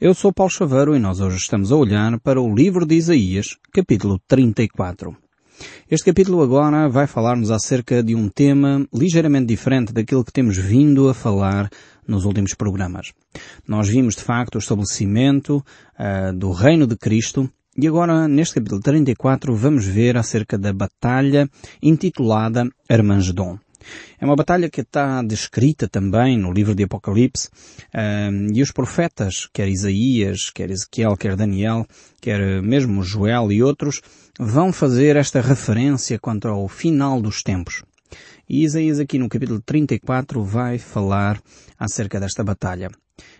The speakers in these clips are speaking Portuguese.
Eu sou Paulo Chaveiro e nós hoje estamos a olhar para o livro de Isaías, capítulo 34. Este capítulo agora vai falar-nos acerca de um tema ligeiramente diferente daquilo que temos vindo a falar nos últimos programas. Nós vimos de facto o estabelecimento uh, do reino de Cristo e agora neste capítulo 34 vamos ver acerca da batalha intitulada Armagedon. É uma batalha que está descrita também no livro de Apocalipse, um, e os profetas, quer Isaías, quer Ezequiel, quer Daniel, quer mesmo Joel e outros, vão fazer esta referência quanto ao final dos tempos. E Isaías aqui no capítulo 34 vai falar acerca desta batalha.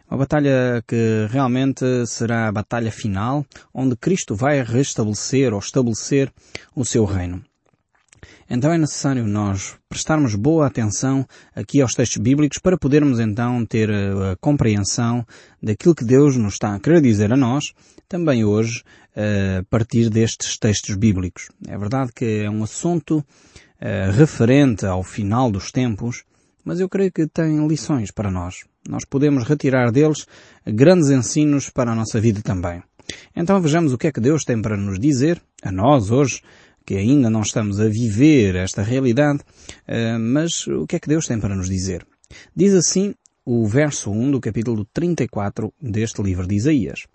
Uma batalha que realmente será a batalha final, onde Cristo vai restabelecer ou estabelecer o seu reino. Então é necessário nós prestarmos boa atenção aqui aos textos bíblicos para podermos então ter eh, a compreensão daquilo que Deus nos está a querer dizer a nós, também hoje, eh, a partir destes textos bíblicos. É verdade que é um assunto eh, referente ao final dos tempos, mas eu creio que tem lições para nós. Nós podemos retirar deles grandes ensinos para a nossa vida também. Então vejamos o que é que Deus tem para nos dizer, a nós hoje, que ainda não estamos a viver esta realidade, eh, mas o que é que Deus tem para nos dizer? Diz assim o verso 1 do capítulo 34 deste livro de Isaías.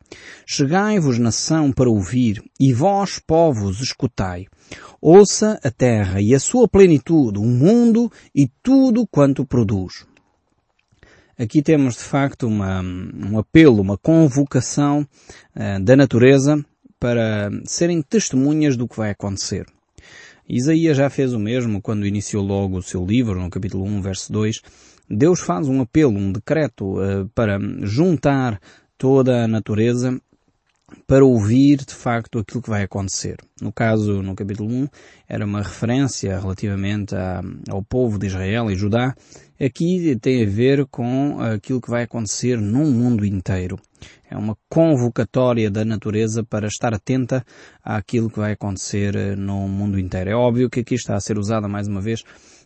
Chegai-vos nação para ouvir, e vós povos escutai. Ouça a terra e a sua plenitude, o mundo e tudo quanto produz. Aqui temos de facto uma, um apelo, uma convocação uh, da natureza para serem testemunhas do que vai acontecer. Isaías já fez o mesmo quando iniciou logo o seu livro, no capítulo 1, verso 2. Deus faz um apelo, um decreto uh, para juntar toda a natureza para ouvir de facto aquilo que vai acontecer. No caso, no capítulo 1, era uma referência relativamente a, ao povo de Israel e Judá. Aqui tem a ver com aquilo que vai acontecer no mundo inteiro. É uma convocatória da natureza para estar atenta àquilo que vai acontecer eh, no mundo inteiro. É óbvio que aqui está a ser usada mais uma vez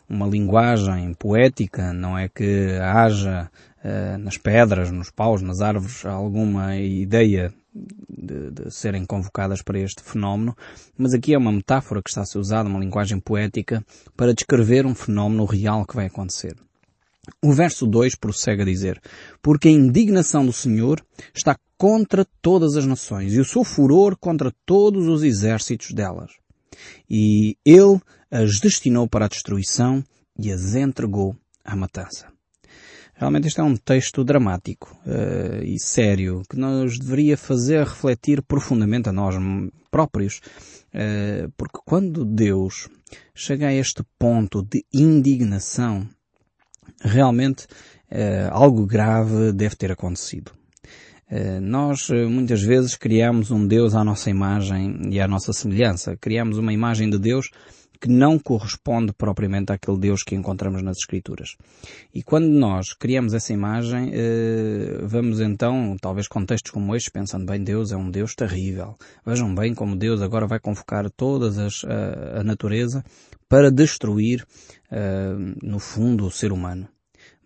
uma linguagem poética, não é que haja uh, nas pedras, nos paus, nas árvores alguma ideia de, de, serem convocadas para este fenómeno, mas aqui é uma metáfora que está a ser usada, uma linguagem poética, para descrever um fenómeno real que vai acontecer. O verso 2 prossegue a dizer, porque a indignação do Senhor está contra todas as nações e o seu furor contra todos os exércitos delas. E ele as destinou para a destruição e as entregou à matança. Realmente este é um texto dramático uh, e sério que nos deveria fazer refletir profundamente a nós próprios, uh, porque quando Deus chega a este ponto de indignação, realmente uh, algo grave deve ter acontecido. Nós muitas vezes criamos um Deus à nossa imagem e à nossa semelhança. Criamos uma imagem de Deus que não corresponde propriamente àquele Deus que encontramos nas Escrituras. E quando nós criamos essa imagem, vamos então, talvez com textos como estes, pensando bem, Deus é um Deus terrível. Vejam bem como Deus agora vai convocar todas as, a, a natureza para destruir, no fundo, o ser humano.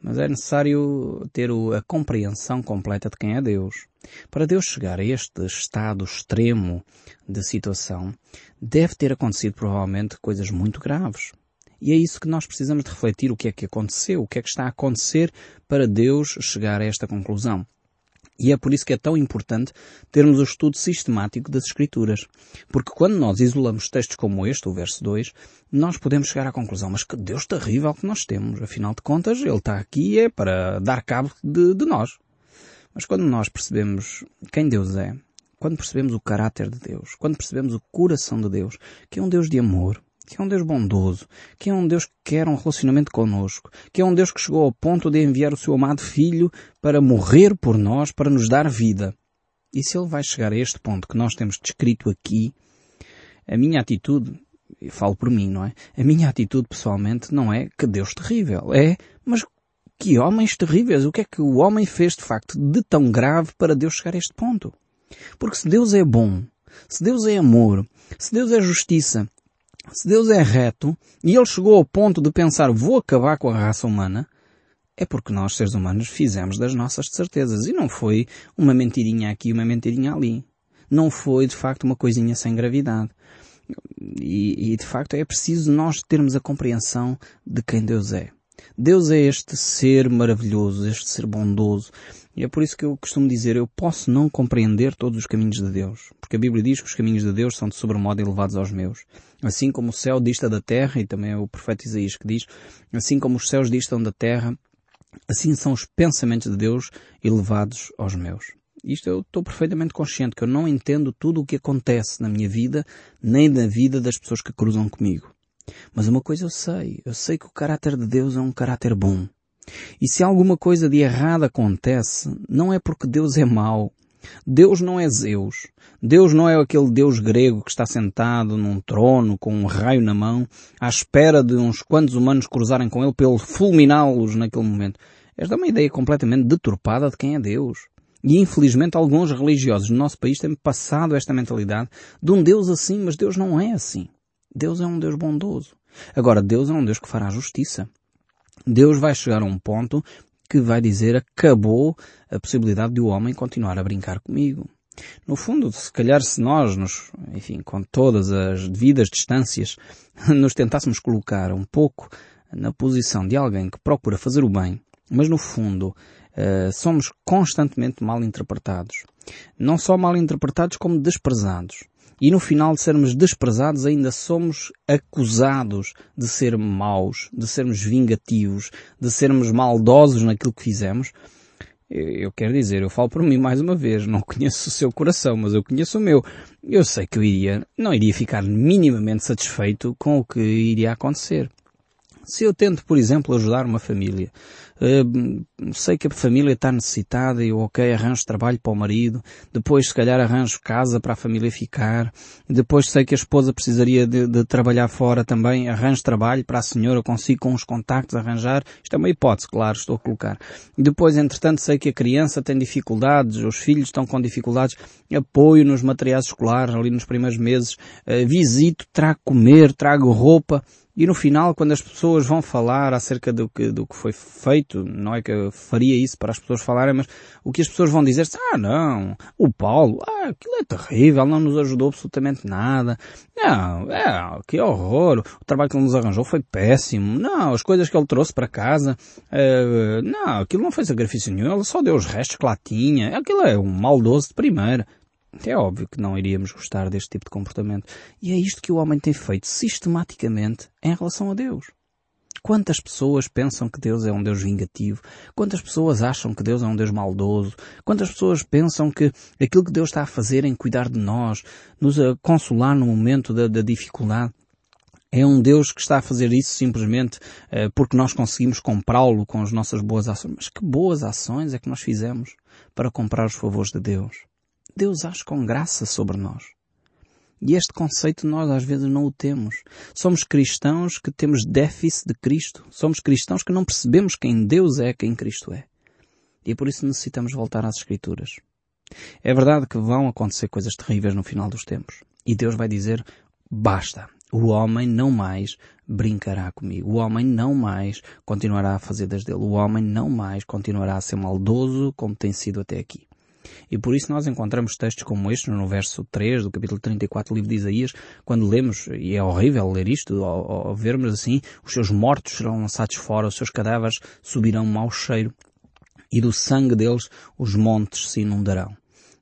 Mas é necessário ter a compreensão completa de quem é Deus. Para Deus chegar a este estado extremo de situação, deve ter acontecido provavelmente coisas muito graves. E é isso que nós precisamos de refletir o que é que aconteceu, o que é que está a acontecer para Deus chegar a esta conclusão. E é por isso que é tão importante termos o estudo sistemático das Escrituras. Porque quando nós isolamos textos como este, o verso 2, nós podemos chegar à conclusão, mas que Deus terrível que nós temos. Afinal de contas, Ele está aqui é para dar cabo de, de nós. Mas quando nós percebemos quem Deus é, quando percebemos o caráter de Deus, quando percebemos o coração de Deus, que é um Deus de amor, que é um Deus bondoso, que é um Deus que quer um relacionamento conosco, que é um Deus que chegou ao ponto de enviar o seu amado Filho para morrer por nós, para nos dar vida. E se ele vai chegar a este ponto que nós temos descrito aqui, a minha atitude, e falo por mim, não é? A minha atitude pessoalmente não é que Deus terrível, é, mas que homens terríveis, o que é que o homem fez de facto de tão grave para Deus chegar a este ponto? Porque se Deus é bom, se Deus é amor, se Deus é justiça, se Deus é reto e ele chegou ao ponto de pensar vou acabar com a raça humana, é porque nós, seres humanos, fizemos das nossas certezas. E não foi uma mentirinha aqui, uma mentirinha ali. Não foi, de facto, uma coisinha sem gravidade. E, e, de facto é preciso nós termos a compreensão de quem Deus é. Deus é este ser maravilhoso, este ser bondoso. E é por isso que eu costumo dizer, eu posso não compreender todos os caminhos de Deus. Porque a Bíblia diz que os caminhos de Deus são de sobremodo elevados aos meus. Assim como o céu dista da terra, e também é o profeta Isaías que diz, assim como os céus distam da terra, assim são os pensamentos de Deus elevados aos meus. Isto eu estou perfeitamente consciente que eu não entendo tudo o que acontece na minha vida, nem na vida das pessoas que cruzam comigo. Mas uma coisa eu sei, eu sei que o caráter de Deus é um caráter bom. E se alguma coisa de errado acontece, não é porque Deus é mau. Deus não é Zeus. Deus não é aquele Deus grego que está sentado num trono com um raio na mão, à espera de uns quantos humanos cruzarem com ele para ele fulminá-los naquele momento. Esta é uma ideia completamente deturpada de quem é Deus. E infelizmente alguns religiosos no nosso país têm passado esta mentalidade de um Deus assim, mas Deus não é assim. Deus é um Deus bondoso. Agora, Deus é um Deus que fará justiça. Deus vai chegar a um ponto que vai dizer acabou a possibilidade de o homem continuar a brincar comigo. No fundo, se calhar se nós, nos, enfim, com todas as devidas distâncias, nos tentássemos colocar um pouco na posição de alguém que procura fazer o bem, mas no fundo uh, somos constantemente mal interpretados. Não só mal interpretados, como desprezados e no final de sermos desprezados ainda somos acusados de ser maus, de sermos vingativos, de sermos maldosos naquilo que fizemos, eu quero dizer, eu falo por mim mais uma vez, não conheço o seu coração, mas eu conheço o meu. Eu sei que eu iria, não iria ficar minimamente satisfeito com o que iria acontecer. Se eu tento, por exemplo, ajudar uma família, uh, sei que a família está necessitada e eu, ok, arranjo trabalho para o marido, depois se calhar arranjo casa para a família ficar, depois sei que a esposa precisaria de, de trabalhar fora também, arranjo trabalho para a senhora, consigo com os contactos arranjar, isto é uma hipótese, claro, estou a colocar. Depois, entretanto, sei que a criança tem dificuldades, os filhos estão com dificuldades, apoio nos materiais escolares ali nos primeiros meses, uh, visito, trago comer, trago roupa, e no final, quando as pessoas vão falar acerca do que, do que foi feito, não é que eu faria isso para as pessoas falarem, mas o que as pessoas vão dizer ah não, o Paulo, ah, aquilo é terrível, não nos ajudou absolutamente nada. Não, é, que horror, o trabalho que ele nos arranjou foi péssimo. Não, as coisas que ele trouxe para casa, uh, não, aquilo não foi sacrifício nenhum, ele só deu os restos que lá tinha. Aquilo é um maldoso de primeira. É óbvio que não iríamos gostar deste tipo de comportamento. E é isto que o homem tem feito sistematicamente em relação a Deus. Quantas pessoas pensam que Deus é um Deus vingativo? Quantas pessoas acham que Deus é um Deus maldoso? Quantas pessoas pensam que aquilo que Deus está a fazer em cuidar de nós, nos a consolar no momento da, da dificuldade, é um Deus que está a fazer isso simplesmente uh, porque nós conseguimos comprá-lo com as nossas boas ações. Mas que boas ações é que nós fizemos para comprar os favores de Deus? Deus age com graça sobre nós. E este conceito nós às vezes não o temos. Somos cristãos que temos déficit de Cristo. Somos cristãos que não percebemos quem Deus é, quem Cristo é. E é por isso necessitamos voltar às Escrituras. É verdade que vão acontecer coisas terríveis no final dos tempos. E Deus vai dizer, basta. O homem não mais brincará comigo. O homem não mais continuará a fazer das dele. O homem não mais continuará a ser maldoso como tem sido até aqui. E por isso nós encontramos textos como este no verso 3 do capítulo 34 do livro de Isaías, quando lemos, e é horrível ler isto, ao, ao vermos assim, os seus mortos serão lançados fora, os seus cadáveres subirão mau cheiro, e do sangue deles os montes se inundarão.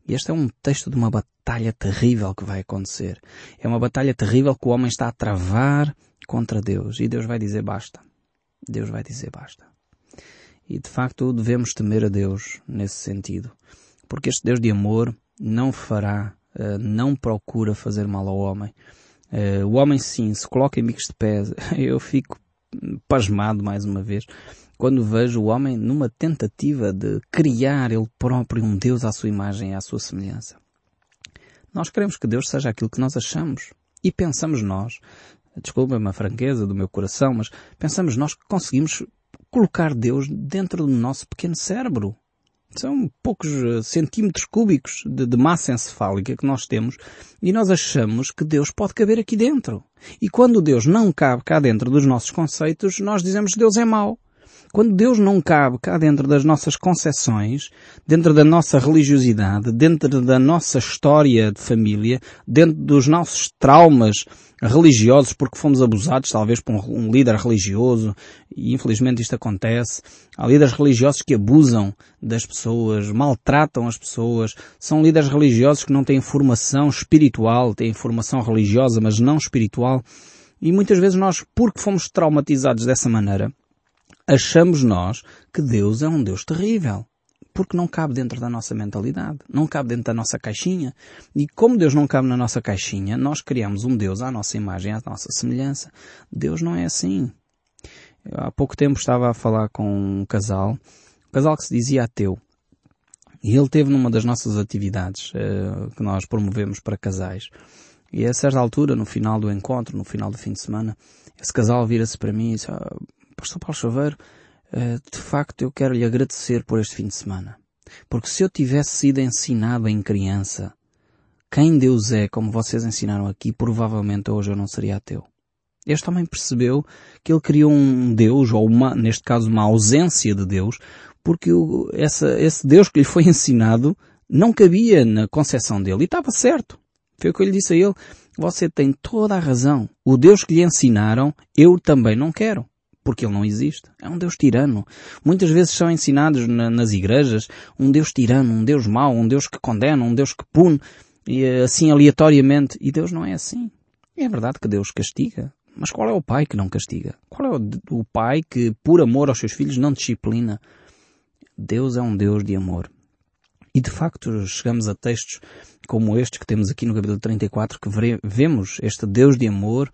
E este é um texto de uma batalha terrível que vai acontecer. É uma batalha terrível que o homem está a travar contra Deus. E Deus vai dizer basta. Deus vai dizer basta. E de facto devemos temer a Deus nesse sentido. Porque este Deus de amor não fará, uh, não procura fazer mal ao homem. Uh, o homem sim, se coloca em bicos de pés. Eu fico pasmado mais uma vez quando vejo o homem numa tentativa de criar ele próprio um Deus à sua imagem e à sua semelhança. Nós queremos que Deus seja aquilo que nós achamos. E pensamos nós, desculpa-me a franqueza do meu coração, mas pensamos nós que conseguimos colocar Deus dentro do nosso pequeno cérebro. São poucos eh, centímetros cúbicos de, de, massa encefálica que nós temos e nós achamos que Deus pode caber aqui dentro. E quando Deus não cabe cá dentro dos nossos conceitos, nós dizemos que Deus é mau. Quando Deus não cabe cá dentro das nossas concepções, dentro da nossa religiosidade, dentro da nossa história de família, dentro dos nossos traumas religiosos porque fomos abusados talvez por um líder religioso e infelizmente isto acontece. Há líderes religiosos que abusam das pessoas, maltratam as pessoas. São líderes religiosos que não têm formação espiritual, têm formação religiosa mas não espiritual. E muitas vezes nós, porque fomos traumatizados dessa maneira, achamos nós que Deus é um Deus terrível. Porque não cabe dentro da nossa mentalidade. Não cabe dentro da nossa caixinha. E como Deus não cabe na nossa caixinha, nós criamos um Deus à nossa imagem, à nossa semelhança. Deus não é assim. Eu, há pouco tempo estava a falar com um casal, um casal que se dizia ateu. E ele teve numa das nossas atividades uh, que nós promovemos para casais. E a certa altura, no final do encontro, no final do fim de semana, esse casal vira-se para mim e disse, ah, Pastor Paulo Chaveiro, de facto eu quero lhe agradecer por este fim de semana. Porque se eu tivesse sido ensinado em criança quem Deus é, como vocês ensinaram aqui, provavelmente hoje eu não seria ateu. Este homem percebeu que ele criou um Deus, ou uma, neste caso uma ausência de Deus, porque o, essa, esse Deus que lhe foi ensinado não cabia na concepção dele. E estava certo. Foi o que eu lhe disse a ele. Você tem toda a razão. O Deus que lhe ensinaram, eu também não quero porque ele não existe. É um Deus tirano. Muitas vezes são ensinados na, nas igrejas um Deus tirano, um Deus mau, um Deus que condena, um Deus que pune, e eh, assim aleatoriamente. E Deus não é assim. É verdade que Deus castiga. Mas qual é o pai que não castiga? Qual é o, o pai que, por amor aos seus filhos, não disciplina? Deus é um Deus de amor. E de facto chegamos a textos como estes que temos aqui no capítulo 34 que vemos este Deus de amor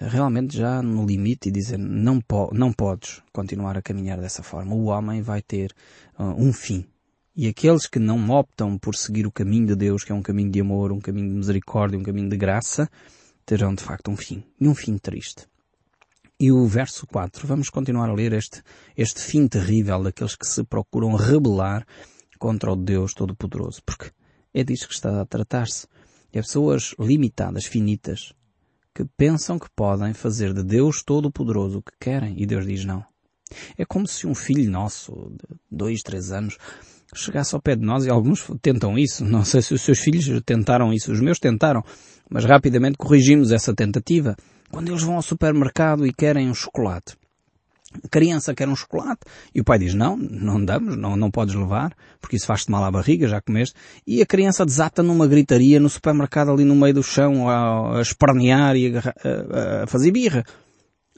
realmente já no limite e dizer não, po não podes continuar a caminhar dessa forma. O homem vai ter uh, um fim. E aqueles que não optam por seguir o caminho de Deus, que é um caminho de amor, um caminho de misericórdia, um caminho de graça, terão de facto um fim. E um fim triste. E o verso 4, vamos continuar a ler este, este fim terrível daqueles que se procuram rebelar contra o Deus Todo-Poderoso. Porque é disso que está a tratar-se. É pessoas limitadas, finitas, que pensam que podem fazer de Deus Todo-Poderoso o que querem e Deus diz não. É como se um filho nosso, de dois, três anos, chegasse ao pé de nós e alguns tentam isso. Não sei se os seus filhos tentaram isso. Os meus tentaram. Mas rapidamente corrigimos essa tentativa. Quando eles vão ao supermercado e querem um chocolate. Criança quer um chocolate e o pai diz não, não damos, não, não podes levar, porque isso faz-te mal à barriga, já comeste. E a criança desata numa gritaria no supermercado ali no meio do chão a, a espernear e a, a, a fazer birra.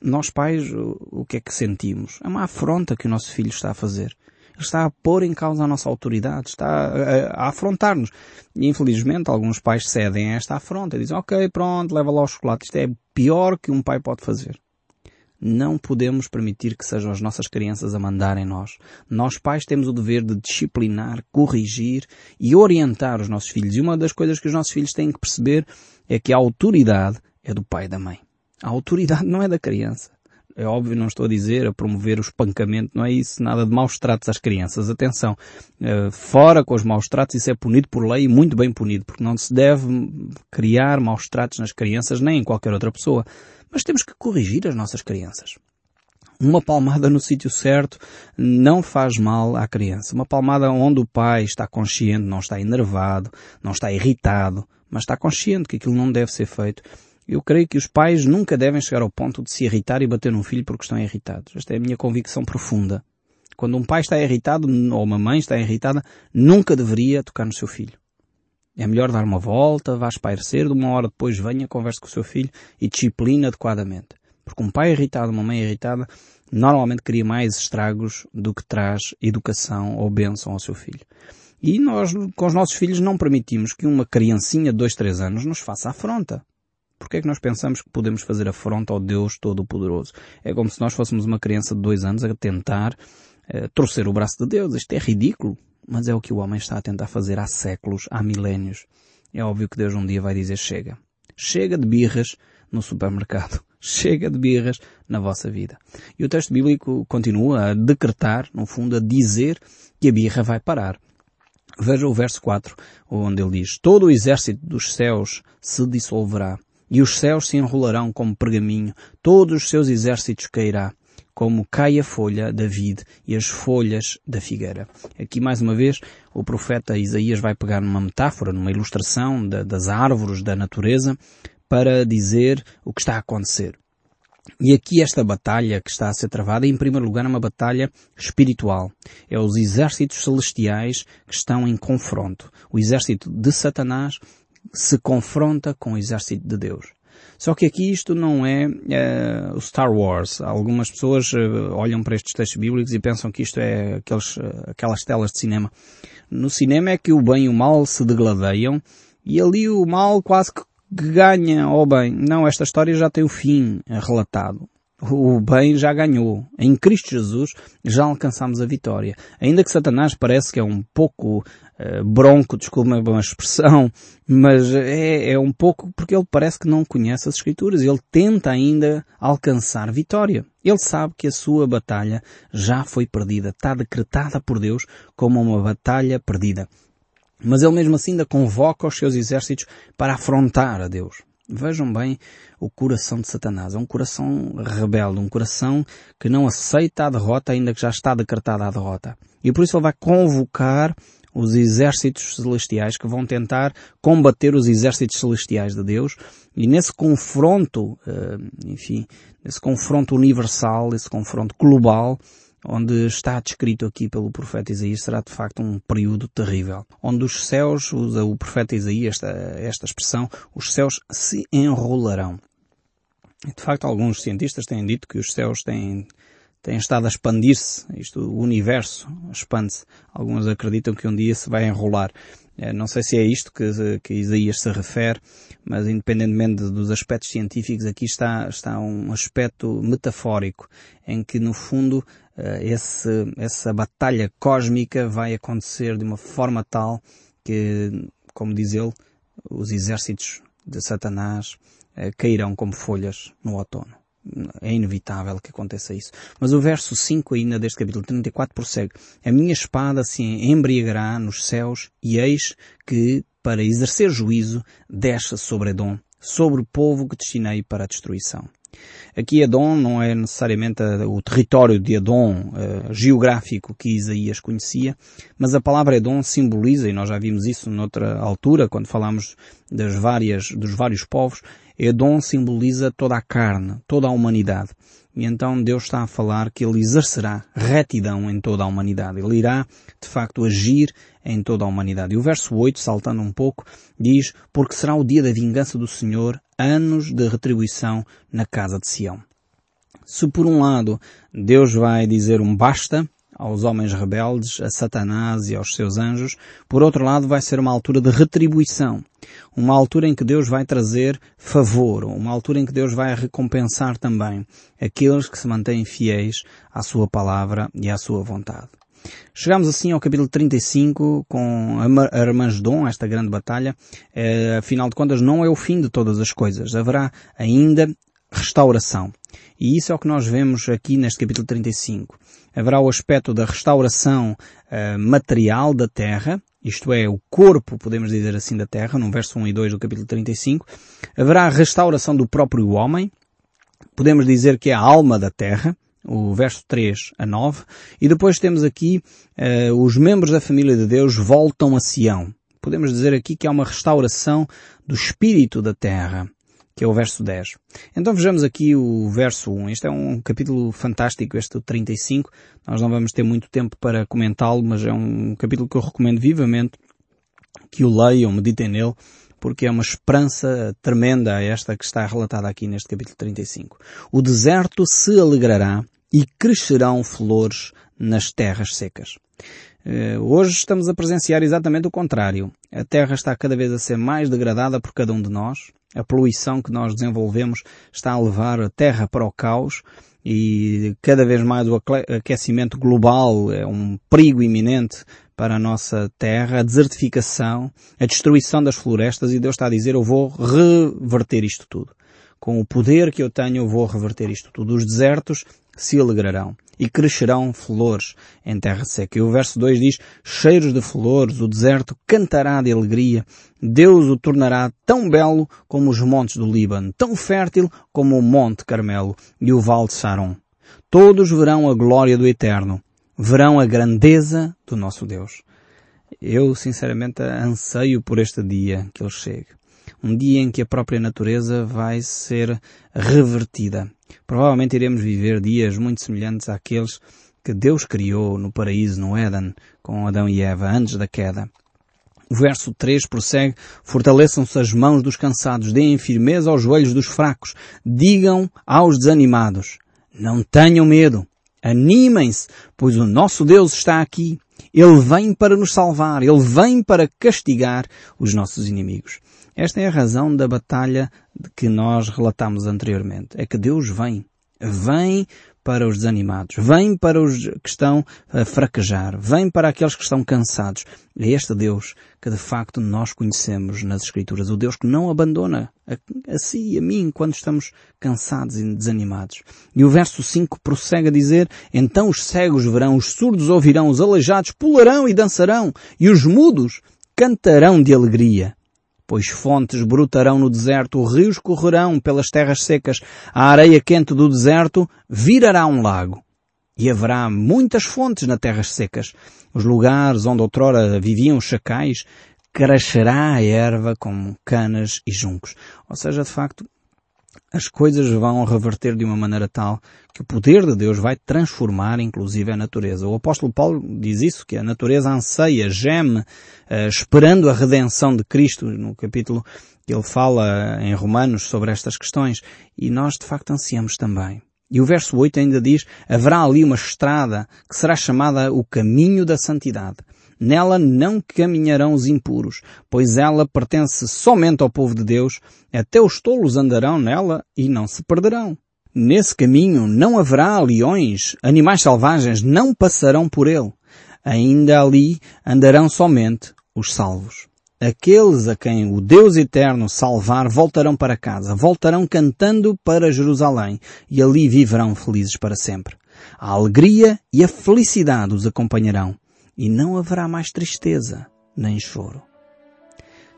Nós pais, o, o que é que sentimos? É uma afronta que o nosso filho está a fazer. Ele está a pôr em causa a nossa autoridade, está a, a afrontar-nos. E infelizmente alguns pais cedem a esta afronta e dizem, ok, pronto, leva lá o chocolate. Isto é pior que um pai pode fazer. Não podemos permitir que sejam as nossas crianças a mandarem nós. Nós pais temos o dever de disciplinar, corrigir e orientar os nossos filhos. E uma das coisas que os nossos filhos têm que perceber é que a autoridade é do pai e da mãe. A autoridade não é da criança. É óbvio, não estou a dizer a promover o espancamento, não é isso, nada de maus tratos às crianças. Atenção, eh, fora com os maus tratos, isso é punido por lei e muito bem punido, porque não se deve criar maus tratos nas crianças nem em qualquer outra pessoa. Mas temos que corrigir as nossas crianças. Uma palmada no sítio certo não faz mal à criança. Uma palmada onde o pai está consciente, não está enervado, não está irritado, mas está consciente que aquilo não deve ser feito. Eu creio que os pais nunca devem chegar ao ponto de se irritar e bater num filho porque estão irritados. Esta é a minha convicção profunda. Quando um pai está irritado ou uma mãe está irritada, nunca deveria tocar no seu filho. É melhor dar uma volta, vá espairecer, de uma hora depois venha, converse com o seu filho e disciplina adequadamente. Porque um pai irritado, uma mãe irritada, normalmente cria mais estragos do que traz educação ou bênção ao seu filho. E nós, com os nossos filhos, não permitimos que uma criancinha de dois, três anos nos faça afronta. Porquê é que nós pensamos que podemos fazer afronta ao Deus Todo-Poderoso? É como se nós fôssemos uma criança de dois anos a tentar uh, torcer o braço de Deus. Isto é ridículo. Mas é o que o homem está a tentar fazer há séculos, há milénios. É óbvio que Deus um dia vai dizer chega. Chega de birras no supermercado. Chega de birras na vossa vida. E o texto bíblico continua a decretar, no fundo, a dizer que a birra vai parar. Veja o verso 4, onde ele diz, Todo o exército dos céus se dissolverá, e os céus se enrolarão como pergaminho, todos os seus exércitos cairá. como cai a folha da vide e as folhas da figueira. Aqui mais uma vez o profeta Isaías vai pegar numa metáfora, numa ilustração da, das árvores da natureza para dizer o que está a acontecer. E aqui esta batalha que está a ser travada, em primeiro lugar, é uma batalha espiritual. É os exércitos celestiais que estão em confronto. O exército de Satanás se confronta com o exército de Deus. Só que aqui isto não é, é o Star Wars. Algumas pessoas uh, olham para estes textos bíblicos e pensam que isto é aqueles, uh, aquelas telas de cinema. No cinema é que o bem e o mal se degladeiam e ali o mal quase que ganha ao bem. Não, esta história já tem o fim relatado. O bem já ganhou. Em Cristo Jesus já alcançamos a vitória. Ainda que Satanás parece que é um pouco uh, bronco, desculpe uma expressão, mas é, é um pouco porque ele parece que não conhece as Escrituras. Ele tenta ainda alcançar vitória. Ele sabe que a sua batalha já foi perdida. Está decretada por Deus como uma batalha perdida. Mas ele mesmo assim ainda convoca os seus exércitos para afrontar a Deus. Vejam bem o coração de Satanás. É um coração rebelde, um coração que não aceita a derrota ainda que já está decretada a derrota. E por isso ele vai convocar os exércitos celestiais que vão tentar combater os exércitos celestiais de Deus e nesse confronto, eh, enfim, nesse confronto universal, esse confronto global, onde está descrito aqui pelo profeta Isaías, será de facto um período terrível, onde os céus, usa o profeta Isaías esta, esta expressão, os céus se enrolarão. De facto, alguns cientistas têm dito que os céus têm, têm estado a expandir-se, isto, o universo expande-se. Alguns acreditam que um dia se vai enrolar. Eh, não sei se é isto que, que Isaías se refere, mas independentemente dos aspectos científicos, aqui está, está um aspecto metafórico, em que no fundo eh, esse, essa batalha cósmica vai acontecer de uma forma tal que, como diz ele, os exércitos de Satanás eh, cairão como folhas no outono. É inevitável que aconteça isso. Mas o verso 5 ainda deste capítulo 34 prossegue. A minha espada se embriagará nos céus e eis que, para exercer juízo, desce sobre Edom, sobre o povo que destinei para a destruição. Aqui Edom não é necessariamente o território de Edom uh, geográfico que Isaías conhecia, mas a palavra Edom simboliza, e nós já vimos isso noutra altura, quando falamos das várias, dos vários povos, Edom simboliza toda a carne, toda a humanidade. E então Deus está a falar que Ele exercerá retidão em toda a humanidade. Ele irá, de facto, agir em toda a humanidade. E o verso 8, saltando um pouco, diz, porque será o dia da vingança do Senhor, anos de retribuição na casa de Sião. Se por um lado Deus vai dizer um basta aos homens rebeldes, a Satanás e aos seus anjos, por outro lado vai ser uma altura de retribuição. Uma altura em que Deus vai trazer favor, uma altura em que Deus vai recompensar também aqueles que se mantêm fiéis à sua palavra e à sua vontade. Chegamos assim ao capítulo 35 com Armagedon, esta grande batalha. É, afinal de contas, não é o fim de todas as coisas. Haverá ainda restauração. E isso é o que nós vemos aqui neste capítulo 35. Haverá o aspecto da restauração uh, material da terra, isto é, o corpo, podemos dizer assim, da terra, no verso 1 e 2 do capítulo 35. Haverá a restauração do próprio homem, podemos dizer que é a alma da terra, o verso 3 a 9. E depois temos aqui uh, os membros da família de Deus voltam a Sião. Podemos dizer aqui que há uma restauração do espírito da terra que é o verso 10. Então vejamos aqui o verso 1. Este é um capítulo fantástico, este 35. Nós não vamos ter muito tempo para comentá-lo, mas é um capítulo que eu recomendo vivamente que o leiam, meditem nele, porque é uma esperança tremenda esta que está relatada aqui neste capítulo 35. O deserto se alegrará e crescerão flores nas terras secas. Eh, hoje estamos a presenciar exatamente o contrário. A terra está cada vez a ser mais degradada por cada um de nós. A poluição que nós desenvolvemos está a levar a terra para o caos e cada vez mais o aquecimento global é um perigo iminente para a nossa terra, a desertificação, a destruição das florestas e Deus está a dizer eu vou reverter isto tudo. Com o poder que eu tenho eu vou reverter isto tudo. Os desertos se alegrarão e crescerão flores em terra seca. E o verso 2 diz, cheiros de flores, o deserto cantará de alegria, Deus o tornará tão belo como os montes do Líbano, tão fértil como o monte Carmelo e o vale de Saron. Todos verão a glória do Eterno. Verão a grandeza do nosso Deus. Eu, sinceramente, anseio por este dia que ele chegue. Um dia em que a própria natureza vai ser revertida. Provavelmente iremos viver dias muito semelhantes àqueles que Deus criou no paraíso, no Éden, com Adão e Eva, antes da queda. O verso 3 prossegue, fortaleçam-se as mãos dos cansados, deem firmeza aos joelhos dos fracos, digam aos desanimados, não tenham medo, animem-se, pois o nosso Deus está aqui. Ele vem para nos salvar, Ele vem para castigar os nossos inimigos. Esta é a razão da batalha que nós relatamos anteriormente. É que Deus vem. Vem para os desanimados, vem para os que estão a fraquejar, vem para aqueles que estão cansados. É este Deus que de facto nós conhecemos nas Escrituras, o Deus que não abandona a, a si e a mim quando estamos cansados e desanimados. E o verso 5 prossegue a dizer, então os cegos verão, os surdos ouvirão, os aleijados pularão e dançarão, e os mudos cantarão de alegria pois fontes brotarão no deserto, rios correrão pelas terras secas, a areia quente do deserto virará um lago. E haverá muitas fontes nas terras secas. Os lugares onde outrora viviam os chacais, crescerá a erva como canas e juncos. Ou seja, de facto, as coisas vão reverter de uma maneira tal que o poder de Deus vai transformar inclusive a natureza. O apóstolo Paulo diz isso, que a natureza anseia, geme, uh, esperando a redenção de Cristo. No capítulo que ele fala em Romanos sobre estas questões. E nós de facto ansiamos também. E o verso 8 ainda diz, haverá ali uma estrada que será chamada o caminho da santidade. Nela não caminharão os impuros, pois ela pertence somente ao povo de Deus, até os tolos andarão nela e não se perderão. Nesse caminho não haverá leões, animais selvagens não passarão por ele. Ainda ali andarão somente os salvos. Aqueles a quem o Deus Eterno salvar voltarão para casa, voltarão cantando para Jerusalém e ali viverão felizes para sempre. A alegria e a felicidade os acompanharão e não haverá mais tristeza nem choro.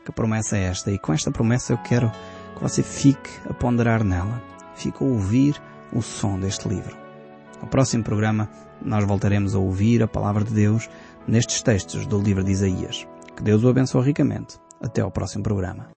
Que promessa é esta? E com esta promessa eu quero que você fique a ponderar nela, fique a ouvir o som deste livro. No próximo programa nós voltaremos a ouvir a palavra de Deus nestes textos do livro de Isaías. Que Deus o abençoe ricamente. Até ao próximo programa.